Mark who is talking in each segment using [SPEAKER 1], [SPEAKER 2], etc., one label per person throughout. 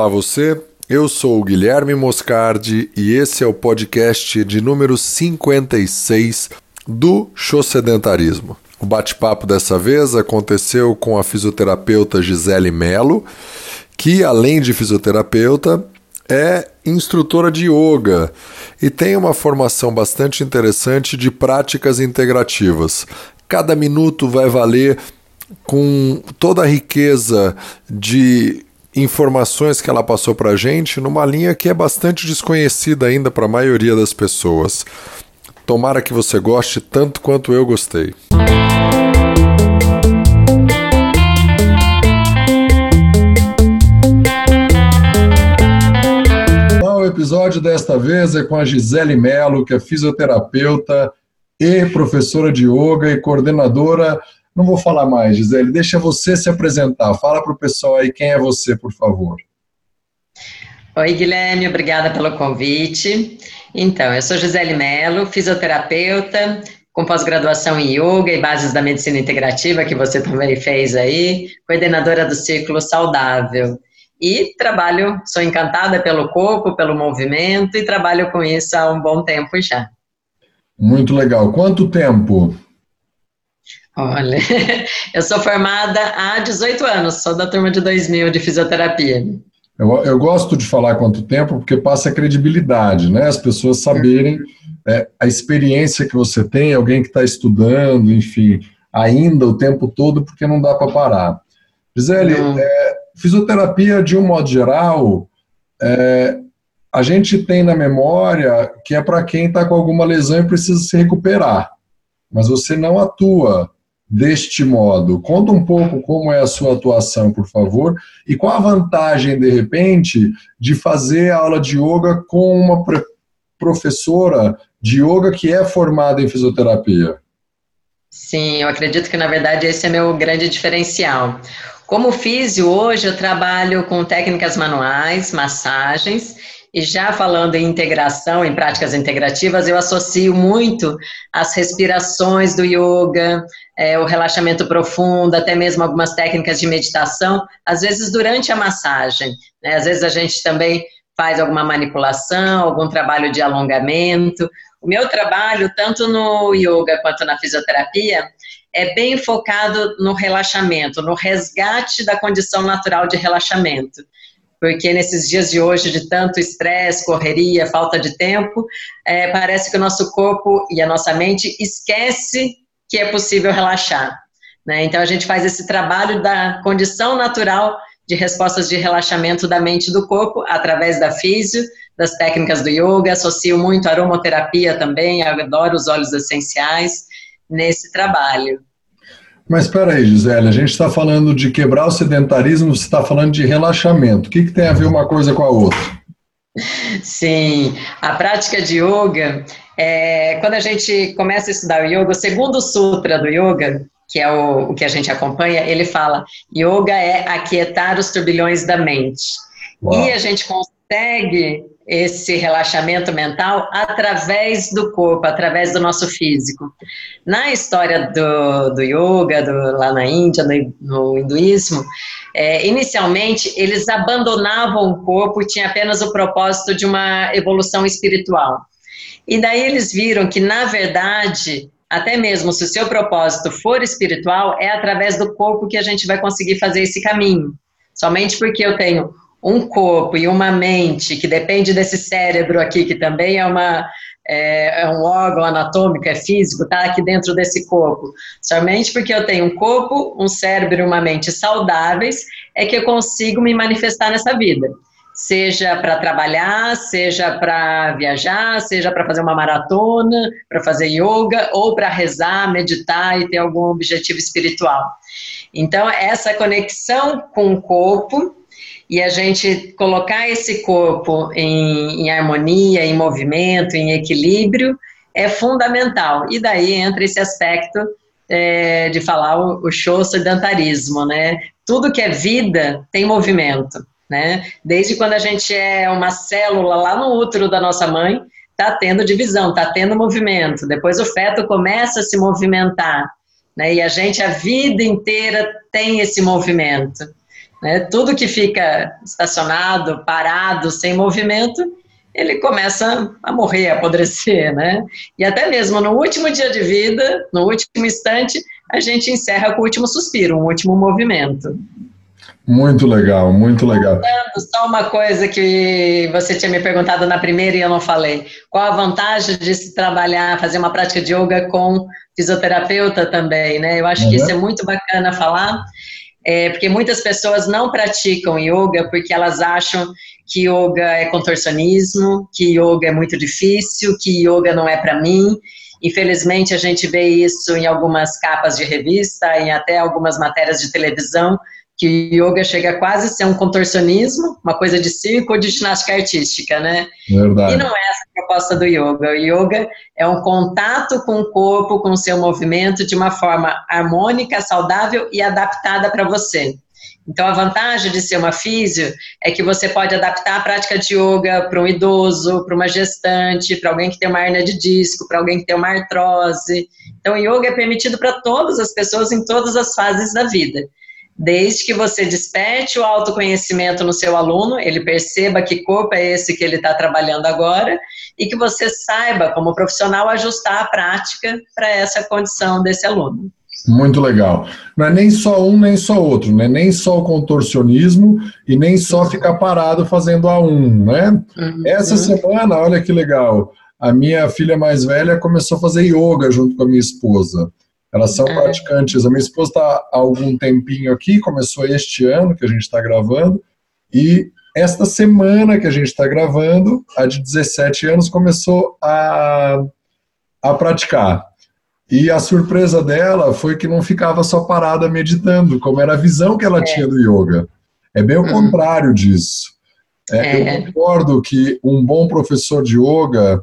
[SPEAKER 1] Olá você, eu sou o Guilherme Moscardi e esse é o podcast de número 56 do Show Sedentarismo. O bate-papo dessa vez aconteceu com a fisioterapeuta Gisele Melo, que além de fisioterapeuta é instrutora de yoga e tem uma formação bastante interessante de práticas integrativas. Cada minuto vai valer com toda a riqueza de informações que ela passou para a gente numa linha que é bastante desconhecida ainda para a maioria das pessoas. Tomara que você goste tanto quanto eu gostei. O episódio desta vez é com a Gisele Melo, que é fisioterapeuta e professora de yoga e coordenadora não vou falar mais, Gisele, deixa você se apresentar. Fala para o pessoal aí quem é você, por favor.
[SPEAKER 2] Oi, Guilherme, obrigada pelo convite. Então, eu sou Gisele Mello, fisioterapeuta, com pós-graduação em Yoga e bases da medicina integrativa, que você também fez aí, coordenadora do Círculo Saudável. E trabalho, sou encantada pelo corpo, pelo movimento e trabalho com isso há um bom tempo já.
[SPEAKER 1] Muito legal. Quanto tempo?
[SPEAKER 2] Olha, eu sou formada há 18 anos, sou da turma de 2000 de fisioterapia.
[SPEAKER 1] Eu, eu gosto de falar quanto tempo porque passa credibilidade, né? As pessoas saberem é, a experiência que você tem, alguém que está estudando, enfim, ainda o tempo todo, porque não dá para parar. Gisele, é, fisioterapia, de um modo geral, é, a gente tem na memória que é para quem está com alguma lesão e precisa se recuperar, mas você não atua deste modo. Conta um pouco como é a sua atuação, por favor, e qual a vantagem, de repente, de fazer aula de yoga com uma professora de yoga que é formada em fisioterapia.
[SPEAKER 2] Sim, eu acredito que na verdade esse é meu grande diferencial. Como físio, hoje eu trabalho com técnicas manuais, massagens e já falando em integração, em práticas integrativas, eu associo muito as respirações do yoga, é, o relaxamento profundo, até mesmo algumas técnicas de meditação, às vezes durante a massagem. Né? Às vezes a gente também faz alguma manipulação, algum trabalho de alongamento. O meu trabalho, tanto no yoga quanto na fisioterapia, é bem focado no relaxamento, no resgate da condição natural de relaxamento porque nesses dias de hoje, de tanto estresse, correria, falta de tempo, é, parece que o nosso corpo e a nossa mente esquece que é possível relaxar. Né? Então, a gente faz esse trabalho da condição natural de respostas de relaxamento da mente e do corpo, através da físio, das técnicas do yoga, associo muito a aromoterapia também, adoro os óleos essenciais nesse trabalho.
[SPEAKER 1] Mas espera aí, Gisele, a gente está falando de quebrar o sedentarismo, você está falando de relaxamento. O que, que tem a ver uma coisa com a outra?
[SPEAKER 2] Sim, a prática de yoga, é, quando a gente começa a estudar o yoga, o segundo sutra do yoga, que é o, o que a gente acompanha, ele fala: yoga é aquietar os turbilhões da mente. Uau. E a gente consegue esse relaxamento mental através do corpo, através do nosso físico. Na história do, do yoga, do, lá na Índia, no, no hinduísmo, é, inicialmente eles abandonavam o corpo tinha apenas o propósito de uma evolução espiritual. E daí eles viram que, na verdade, até mesmo se o seu propósito for espiritual, é através do corpo que a gente vai conseguir fazer esse caminho. Somente porque eu tenho um corpo e uma mente que depende desse cérebro aqui, que também é, uma, é, é um órgão anatômico, é físico, está aqui dentro desse corpo. Somente porque eu tenho um corpo, um cérebro e uma mente saudáveis, é que eu consigo me manifestar nessa vida. Seja para trabalhar, seja para viajar, seja para fazer uma maratona, para fazer yoga, ou para rezar, meditar e ter algum objetivo espiritual. Então, essa conexão com o corpo e a gente colocar esse corpo em, em harmonia, em movimento, em equilíbrio, é fundamental. E daí entra esse aspecto é, de falar o, o show sedentarismo, né? Tudo que é vida tem movimento, né? Desde quando a gente é uma célula lá no útero da nossa mãe, tá tendo divisão, tá tendo movimento. Depois o feto começa a se movimentar, né? E a gente a vida inteira tem esse movimento. Né? Tudo que fica estacionado, parado, sem movimento, ele começa a morrer, a apodrecer, né? E até mesmo no último dia de vida, no último instante, a gente encerra com o último suspiro, um último movimento.
[SPEAKER 1] Muito legal, muito legal.
[SPEAKER 2] Só uma coisa que você tinha me perguntado na primeira e eu não falei. Qual a vantagem de se trabalhar, fazer uma prática de yoga com fisioterapeuta também, né? Eu acho uhum. que isso é muito bacana falar, é, porque muitas pessoas não praticam yoga porque elas acham que yoga é contorcionismo, que yoga é muito difícil, que yoga não é para mim. Infelizmente, a gente vê isso em algumas capas de revista, em até algumas matérias de televisão, que yoga chega quase a ser um contorcionismo, uma coisa de circo ou de ginástica artística, né? Verdade. E não é essa a proposta do yoga. O yoga é um contato com o corpo, com o seu movimento, de uma forma harmônica, saudável e adaptada para você. Então, a vantagem de ser uma físio é que você pode adaptar a prática de yoga para um idoso, para uma gestante, para alguém que tem uma hernia de disco, para alguém que tem uma artrose. Então, o yoga é permitido para todas as pessoas em todas as fases da vida desde que você desperte o autoconhecimento no seu aluno, ele perceba que corpo é esse que ele está trabalhando agora e que você saiba, como profissional, ajustar a prática para essa condição desse aluno.
[SPEAKER 1] Muito legal. Não é nem só um, nem só outro, não é nem só o contorcionismo e nem só ficar parado fazendo a um, né? Uhum. Essa semana, olha que legal, a minha filha mais velha começou a fazer yoga junto com a minha esposa. Elas são é. praticantes. A minha esposa está há algum tempinho aqui, começou este ano que a gente está gravando, e esta semana que a gente está gravando, a de 17 anos começou a, a praticar. E a surpresa dela foi que não ficava só parada meditando, como era a visão que ela é. tinha do yoga. É bem o uhum. contrário disso. É, é. Eu concordo que um bom professor de yoga,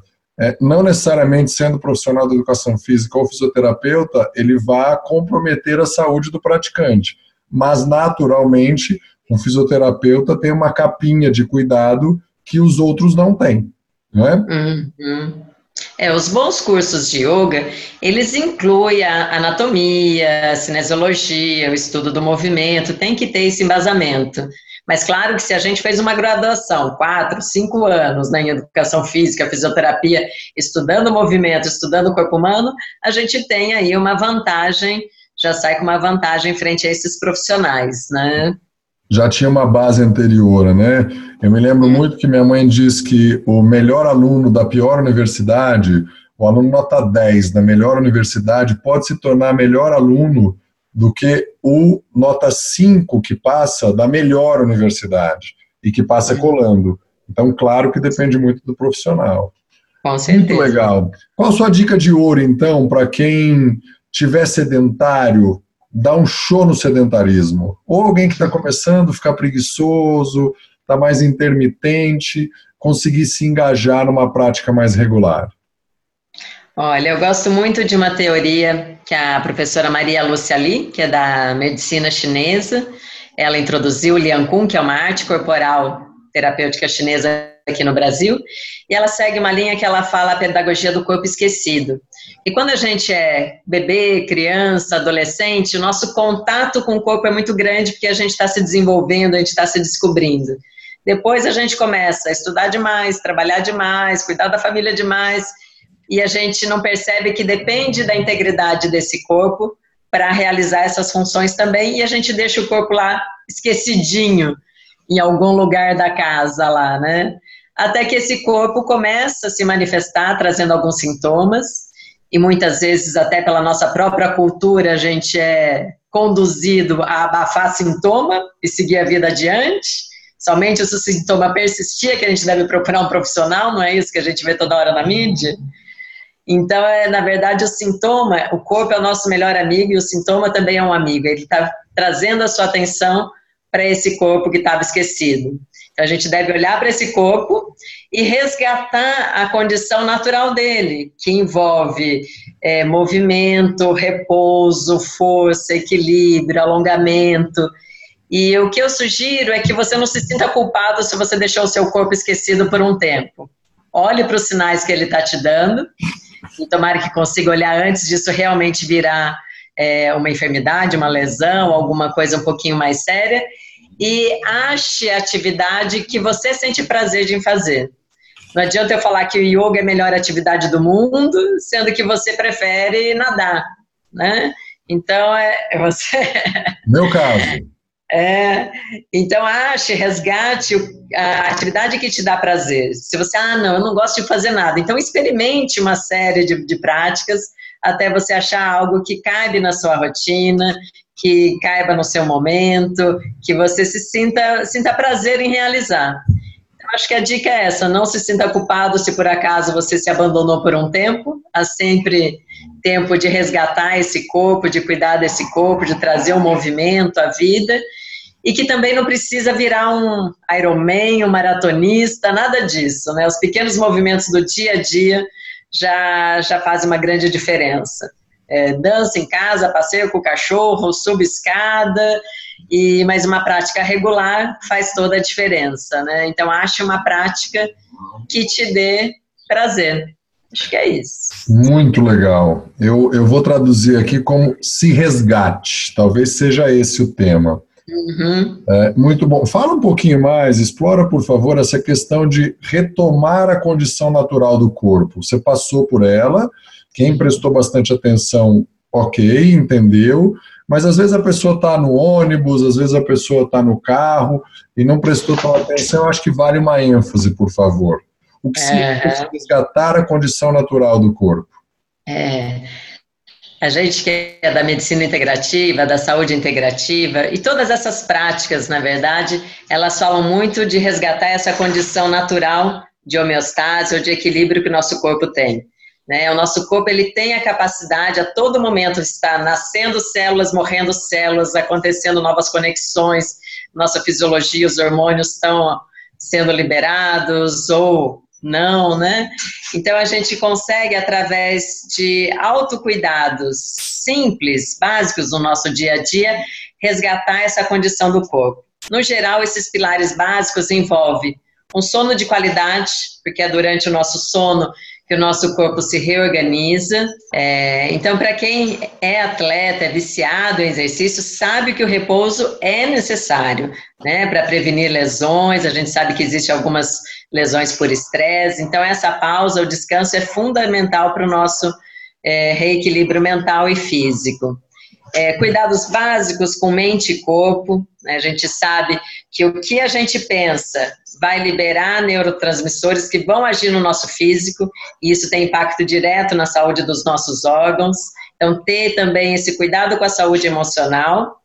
[SPEAKER 1] não necessariamente sendo profissional da educação física ou fisioterapeuta, ele vai comprometer a saúde do praticante. Mas, naturalmente, um fisioterapeuta tem uma capinha de cuidado que os outros não têm. Não é?
[SPEAKER 2] Uhum. É, os bons cursos de yoga, eles incluem a anatomia, a cinesiologia, o estudo do movimento, tem que ter esse embasamento. Mas claro que se a gente fez uma graduação, quatro, cinco anos né, em educação física, fisioterapia, estudando movimento, estudando o corpo humano, a gente tem aí uma vantagem, já sai com uma vantagem frente a esses profissionais, né?
[SPEAKER 1] Já tinha uma base anterior, né? Eu me lembro muito que minha mãe diz que o melhor aluno da pior universidade, o aluno nota 10 da melhor universidade, pode se tornar melhor aluno do que o nota 5 que passa da melhor universidade e que passa colando. Então, claro que depende muito do profissional.
[SPEAKER 2] Com certeza.
[SPEAKER 1] Muito legal. Qual a sua dica de ouro, então, para quem tiver sedentário, dar um show no sedentarismo? Ou alguém que está começando, ficar preguiçoso, está mais intermitente, conseguir se engajar numa prática mais regular?
[SPEAKER 2] Olha, eu gosto muito de uma teoria que a professora Maria Lúcia Li, que é da medicina chinesa, ela introduziu o Liang Kun, que é uma arte corporal terapêutica chinesa aqui no Brasil, e ela segue uma linha que ela fala a pedagogia do corpo esquecido. E quando a gente é bebê, criança, adolescente, o nosso contato com o corpo é muito grande porque a gente está se desenvolvendo, a gente está se descobrindo. Depois a gente começa a estudar demais, trabalhar demais, cuidar da família demais, e a gente não percebe que depende da integridade desse corpo para realizar essas funções também, e a gente deixa o corpo lá esquecidinho em algum lugar da casa lá, né? Até que esse corpo começa a se manifestar, trazendo alguns sintomas, e muitas vezes, até pela nossa própria cultura, a gente é conduzido a abafar sintoma e seguir a vida adiante. Somente se o sintoma persistir, é que a gente deve procurar um profissional, não é isso que a gente vê toda hora na mídia? Então, é, na verdade, o sintoma, o corpo é o nosso melhor amigo e o sintoma também é um amigo. Ele está trazendo a sua atenção para esse corpo que estava esquecido. Então, a gente deve olhar para esse corpo e resgatar a condição natural dele, que envolve é, movimento, repouso, força, equilíbrio, alongamento. E o que eu sugiro é que você não se sinta culpado se você deixou o seu corpo esquecido por um tempo. Olhe para os sinais que ele está te dando e tomara que consiga olhar antes disso realmente virar é, uma enfermidade, uma lesão, alguma coisa um pouquinho mais séria. e ache a atividade que você sente prazer de fazer. Não adianta eu falar que o yoga é a melhor atividade do mundo, sendo que você prefere nadar, né? Então, é, é você...
[SPEAKER 1] Meu caso.
[SPEAKER 2] É, então, ache, resgate a atividade que te dá prazer. Se você, ah, não, eu não gosto de fazer nada, então experimente uma série de, de práticas até você achar algo que cabe na sua rotina, que caiba no seu momento, que você se sinta, sinta prazer em realizar. Acho que a dica é essa: não se sinta culpado se por acaso você se abandonou por um tempo. Há sempre tempo de resgatar esse corpo, de cuidar desse corpo, de trazer o um movimento, a vida. E que também não precisa virar um Ironman, um maratonista, nada disso. Né? Os pequenos movimentos do dia a dia já, já fazem uma grande diferença é, dança em casa, passeio com o cachorro, subo escada, e mas uma prática regular faz toda a diferença, né? Então ache uma prática que te dê prazer. Acho que é isso.
[SPEAKER 1] Muito legal. Eu, eu vou traduzir aqui como se resgate. Talvez seja esse o tema. Uhum. É, muito bom. Fala um pouquinho mais, explora, por favor, essa questão de retomar a condição natural do corpo. Você passou por ela, quem prestou bastante atenção, ok, entendeu, mas às vezes a pessoa está no ônibus, às vezes a pessoa está no carro e não prestou tão atenção. Acho que vale uma ênfase, por favor. O que significa resgatar a condição natural do corpo?
[SPEAKER 2] É. A gente que é da medicina integrativa, da saúde integrativa, e todas essas práticas, na verdade, elas falam muito de resgatar essa condição natural de homeostase ou de equilíbrio que o nosso corpo tem. Né? O nosso corpo ele tem a capacidade a todo momento estar nascendo células, morrendo células, acontecendo novas conexões, nossa fisiologia, os hormônios estão sendo liberados ou não, né? Então a gente consegue através de autocuidados simples, básicos no nosso dia a dia, resgatar essa condição do corpo. No geral, esses pilares básicos envolvem um sono de qualidade, porque é durante o nosso sono que o nosso corpo se reorganiza. É, então, para quem é atleta, é viciado em exercício, sabe que o repouso é necessário, né, para prevenir lesões. A gente sabe que existem algumas lesões por estresse. Então, essa pausa, o descanso é fundamental para o nosso é, reequilíbrio mental e físico. É, cuidados básicos com mente e corpo. Né? A gente sabe que o que a gente pensa vai liberar neurotransmissores que vão agir no nosso físico, e isso tem impacto direto na saúde dos nossos órgãos. Então, ter também esse cuidado com a saúde emocional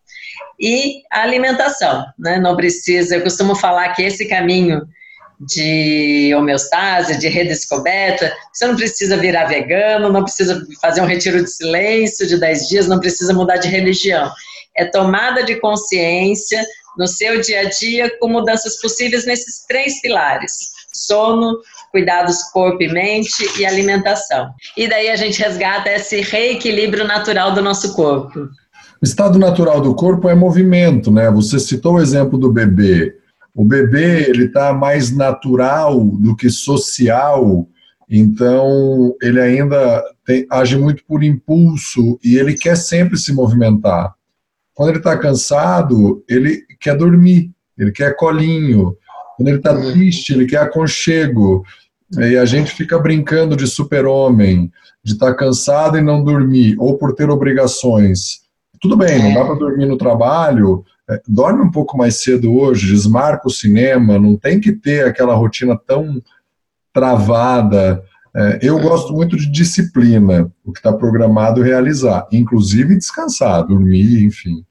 [SPEAKER 2] e a alimentação, né? Não precisa, eu costumo falar que esse caminho de homeostase, de redescoberta, você não precisa virar vegano, não precisa fazer um retiro de silêncio de 10 dias, não precisa mudar de religião. É tomada de consciência no seu dia a dia com mudanças possíveis nesses três pilares: sono, cuidados corpo e mente e alimentação. E daí a gente resgata esse reequilíbrio natural do nosso corpo.
[SPEAKER 1] O estado natural do corpo é movimento, né? Você citou o exemplo do bebê. O bebê ele está mais natural do que social, então ele ainda tem, age muito por impulso e ele quer sempre se movimentar. Quando ele está cansado, ele quer dormir, ele quer colinho. Quando ele está uhum. triste, ele quer aconchego. E a gente fica brincando de super-homem, de estar tá cansado e não dormir, ou por ter obrigações. Tudo bem, não dá para dormir no trabalho, é, dorme um pouco mais cedo hoje, desmarca o cinema, não tem que ter aquela rotina tão travada. É, eu gosto muito de disciplina, o que está programado realizar, inclusive descansar, dormir, enfim.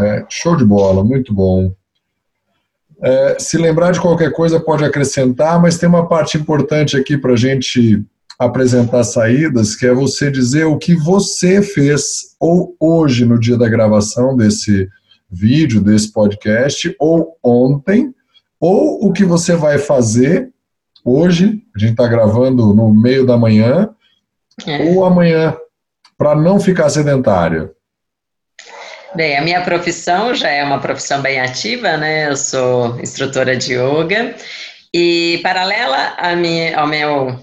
[SPEAKER 1] É, show de bola, muito bom. É, se lembrar de qualquer coisa, pode acrescentar, mas tem uma parte importante aqui para a gente apresentar saídas, que é você dizer o que você fez ou hoje, no dia da gravação desse vídeo, desse podcast, ou ontem, ou o que você vai fazer hoje, a gente está gravando no meio da manhã, é. ou amanhã, para não ficar sedentária?
[SPEAKER 2] Bem, a minha profissão já é uma profissão bem ativa, né? Eu sou instrutora de yoga e paralela a minha, ao meu,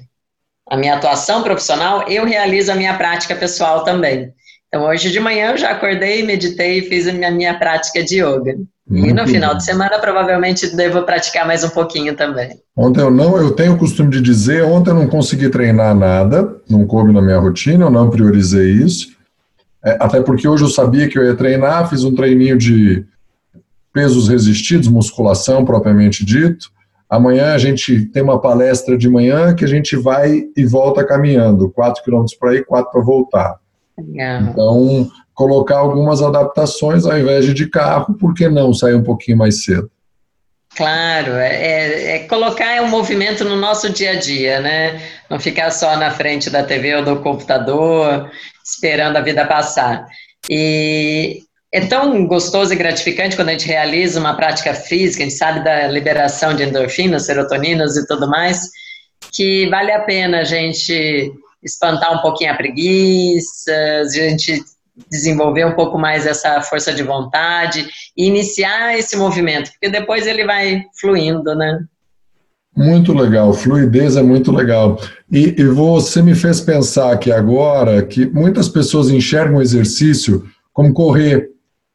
[SPEAKER 2] a minha atuação profissional, eu realizo a minha prática pessoal também. Então, hoje de manhã eu já acordei, meditei e fiz a minha, minha prática de yoga. Muito e no final de semana provavelmente devo praticar mais um pouquinho também.
[SPEAKER 1] Ontem eu não, eu tenho o costume de dizer, ontem eu não consegui treinar nada, não coube na minha rotina, eu não priorizei isso. É, até porque hoje eu sabia que eu ia treinar, fiz um treininho de pesos resistidos, musculação propriamente dito. Amanhã a gente tem uma palestra de manhã que a gente vai e volta caminhando, 4 km para ir, 4 para voltar. Então, colocar algumas adaptações ao invés de de carro, por que não sair um pouquinho mais cedo?
[SPEAKER 2] Claro, é, é, é, colocar um movimento no nosso dia a dia, né? Não ficar só na frente da TV ou do computador, esperando a vida passar. E é tão gostoso e gratificante quando a gente realiza uma prática física, a gente sabe da liberação de endorfinas, serotoninas e tudo mais, que vale a pena a gente espantar um pouquinho a preguiça, a gente desenvolver um pouco mais essa força de vontade e iniciar esse movimento, porque depois ele vai fluindo, né?
[SPEAKER 1] Muito legal, fluidez é muito legal. E, e você me fez pensar aqui agora que muitas pessoas enxergam o exercício como correr,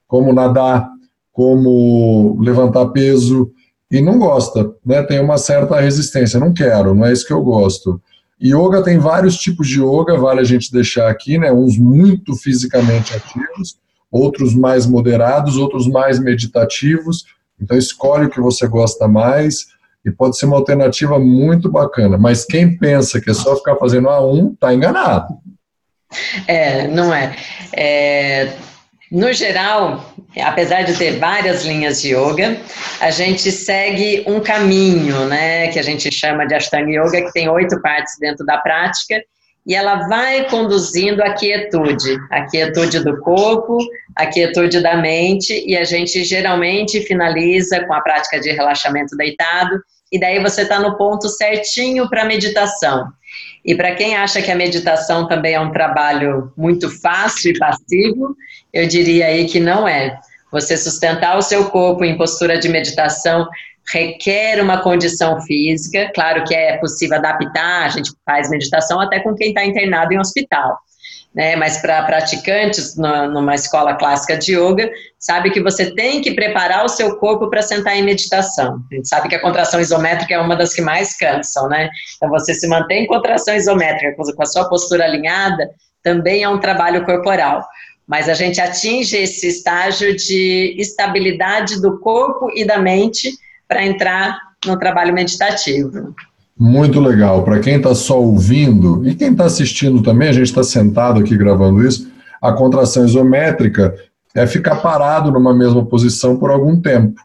[SPEAKER 1] como nadar, como levantar peso e não gosta, né? Tem uma certa resistência, não quero, não é isso que eu gosto. Yoga tem vários tipos de yoga, vale a gente deixar aqui, né? Uns muito fisicamente ativos, outros mais moderados, outros mais meditativos. Então escolhe o que você gosta mais e pode ser uma alternativa muito bacana. Mas quem pensa que é só ficar fazendo a um, tá enganado.
[SPEAKER 2] É, não é. é. No geral, apesar de ter várias linhas de yoga, a gente segue um caminho, né, que a gente chama de Ashtanga Yoga, que tem oito partes dentro da prática, e ela vai conduzindo a quietude, a quietude do corpo, a quietude da mente, e a gente geralmente finaliza com a prática de relaxamento deitado, e daí você está no ponto certinho para meditação. E para quem acha que a meditação também é um trabalho muito fácil e passivo, eu diria aí que não é. Você sustentar o seu corpo em postura de meditação requer uma condição física, claro que é possível adaptar, a gente faz meditação até com quem está internado em hospital né? Mas para praticantes na, numa escola clássica de yoga, sabe que você tem que preparar o seu corpo para sentar em meditação. A gente sabe que a contração isométrica é uma das que mais cansam, né? Então você se mantém em contração isométrica com a sua postura alinhada, também é um trabalho corporal. Mas a gente atinge esse estágio de estabilidade do corpo e da mente para entrar no trabalho meditativo.
[SPEAKER 1] Muito legal. Para quem está só ouvindo e quem está assistindo também, a gente está sentado aqui gravando isso. A contração isométrica é ficar parado numa mesma posição por algum tempo.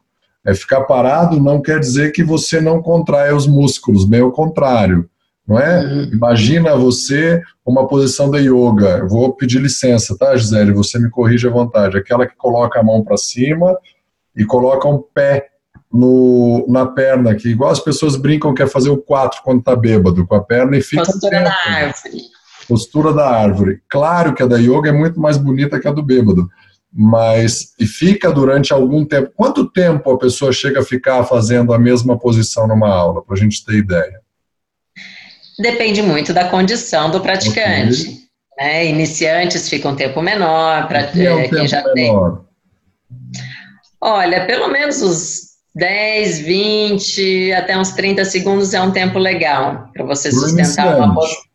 [SPEAKER 1] É ficar parado não quer dizer que você não contrai os músculos, bem ao contrário. Não é? Uhum. Imagina você uma posição da yoga. Eu vou pedir licença, tá, Gisele? Você me corrige à vontade. Aquela que coloca a mão para cima e coloca um pé no, na perna, que igual as pessoas brincam que é fazer o 4 quando tá bêbado, com a perna e fica.
[SPEAKER 2] Postura da árvore.
[SPEAKER 1] Postura da árvore. Claro que a da yoga é muito mais bonita que a do bêbado, mas e fica durante algum tempo. Quanto tempo a pessoa chega a ficar fazendo a mesma posição numa aula, para a gente ter ideia?
[SPEAKER 2] Depende muito da condição do praticante. Okay. Né? Iniciantes ficam um tempo menor, para é um eh, quem já menor? tem. Olha, pelo menos os 10, 20, até uns 30 segundos é um tempo legal para você sustentar uma postura.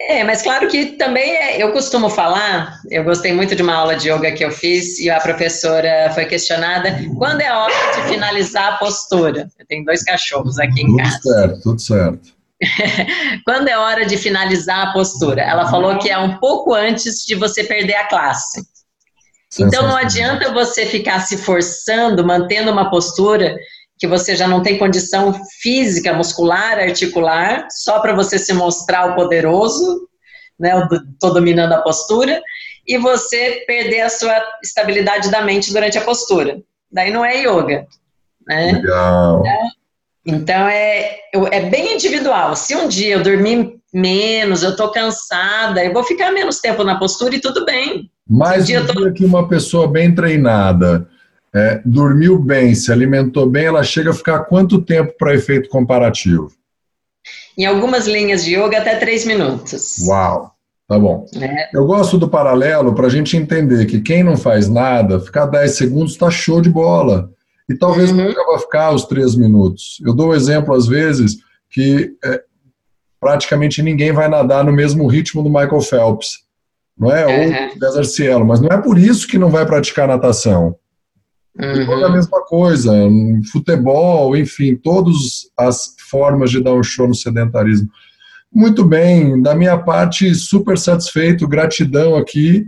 [SPEAKER 2] É, mas claro que também é, eu costumo falar, eu gostei muito de uma aula de yoga que eu fiz e a professora foi questionada quando é a hora de finalizar a postura. Eu tenho dois cachorros aqui em
[SPEAKER 1] tudo
[SPEAKER 2] casa.
[SPEAKER 1] Tudo certo, tudo certo.
[SPEAKER 2] quando é hora de finalizar a postura? Ela falou que é um pouco antes de você perder a classe. Então não adianta você ficar se forçando, mantendo uma postura que você já não tem condição física, muscular, articular, só para você se mostrar o poderoso, né, estou dominando a postura, e você perder a sua estabilidade da mente durante a postura. Daí não é yoga. Né?
[SPEAKER 1] Legal.
[SPEAKER 2] Então é, é bem individual. Se um dia eu dormir menos, eu estou cansada, eu vou ficar menos tempo na postura e tudo bem.
[SPEAKER 1] Mais dia, tô... que uma pessoa bem treinada é, dormiu bem, se alimentou bem, ela chega a ficar quanto tempo para efeito comparativo?
[SPEAKER 2] Em algumas linhas de yoga, até três minutos.
[SPEAKER 1] Uau! Tá bom. É. Eu gosto do paralelo para a gente entender que quem não faz nada, ficar 10 segundos está show de bola. E talvez uhum. nunca vai ficar os 3 minutos. Eu dou o um exemplo, às vezes, que é, praticamente ninguém vai nadar no mesmo ritmo do Michael Phelps. Não é? Uhum. Ou César Cielo. Mas não é por isso que não vai praticar natação. Uhum. É a mesma coisa, futebol, enfim, todas as formas de dar um show no sedentarismo. Muito bem, da minha parte, super satisfeito, gratidão aqui.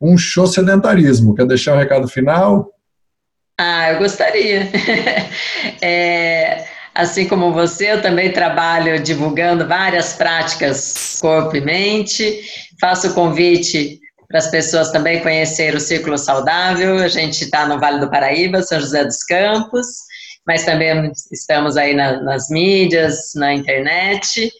[SPEAKER 1] Um show sedentarismo. Quer deixar um recado final?
[SPEAKER 2] Ah, eu gostaria. é, assim como você, eu também trabalho divulgando várias práticas corpo e mente. Faço o convite para as pessoas também conhecer o Círculo Saudável. A gente está no Vale do Paraíba, São José dos Campos, mas também estamos aí na, nas mídias, na internet.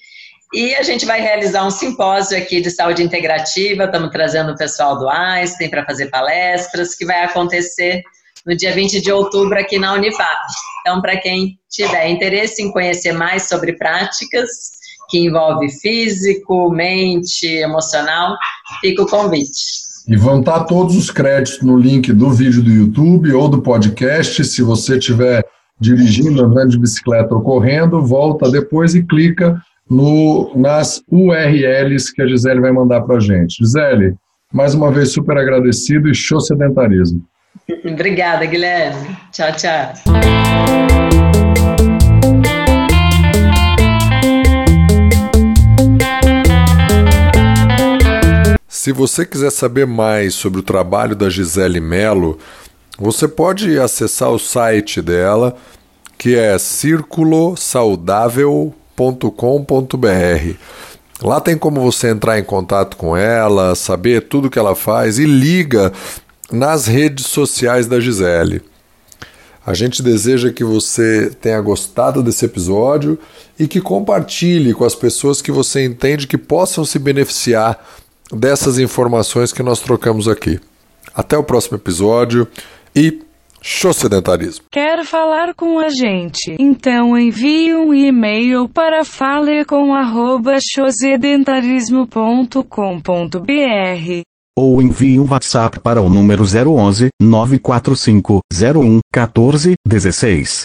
[SPEAKER 2] E a gente vai realizar um simpósio aqui de saúde integrativa, estamos trazendo o pessoal do Einstein para fazer palestras, que vai acontecer no dia 20 de outubro aqui na Unifap. Então, para quem tiver interesse em conhecer mais sobre práticas que envolve físico, mente, emocional, fica o convite.
[SPEAKER 1] E vão estar todos os créditos no link do vídeo do YouTube ou do podcast. Se você estiver dirigindo, andando de bicicleta ou correndo, volta depois e clica no, nas URLs que a Gisele vai mandar para a gente. Gisele, mais uma vez super agradecido e show sedentarismo.
[SPEAKER 2] Obrigada, Guilherme. Tchau, tchau.
[SPEAKER 1] Se você quiser saber mais sobre o trabalho da Gisele Melo, você pode acessar o site dela, que é circulosaudável.com www.ela.com.br. Lá tem como você entrar em contato com ela, saber tudo que ela faz e liga nas redes sociais da Gisele. A gente deseja que você tenha gostado desse episódio e que compartilhe com as pessoas que você entende que possam se beneficiar dessas informações que nós trocamos aqui. Até o próximo episódio e Show Sedentarismo.
[SPEAKER 3] Quer falar com a gente? Então envie um e-mail para falecom@chosedentarismo.com.br
[SPEAKER 4] ou envie um WhatsApp para o número 011 945 01 14 16.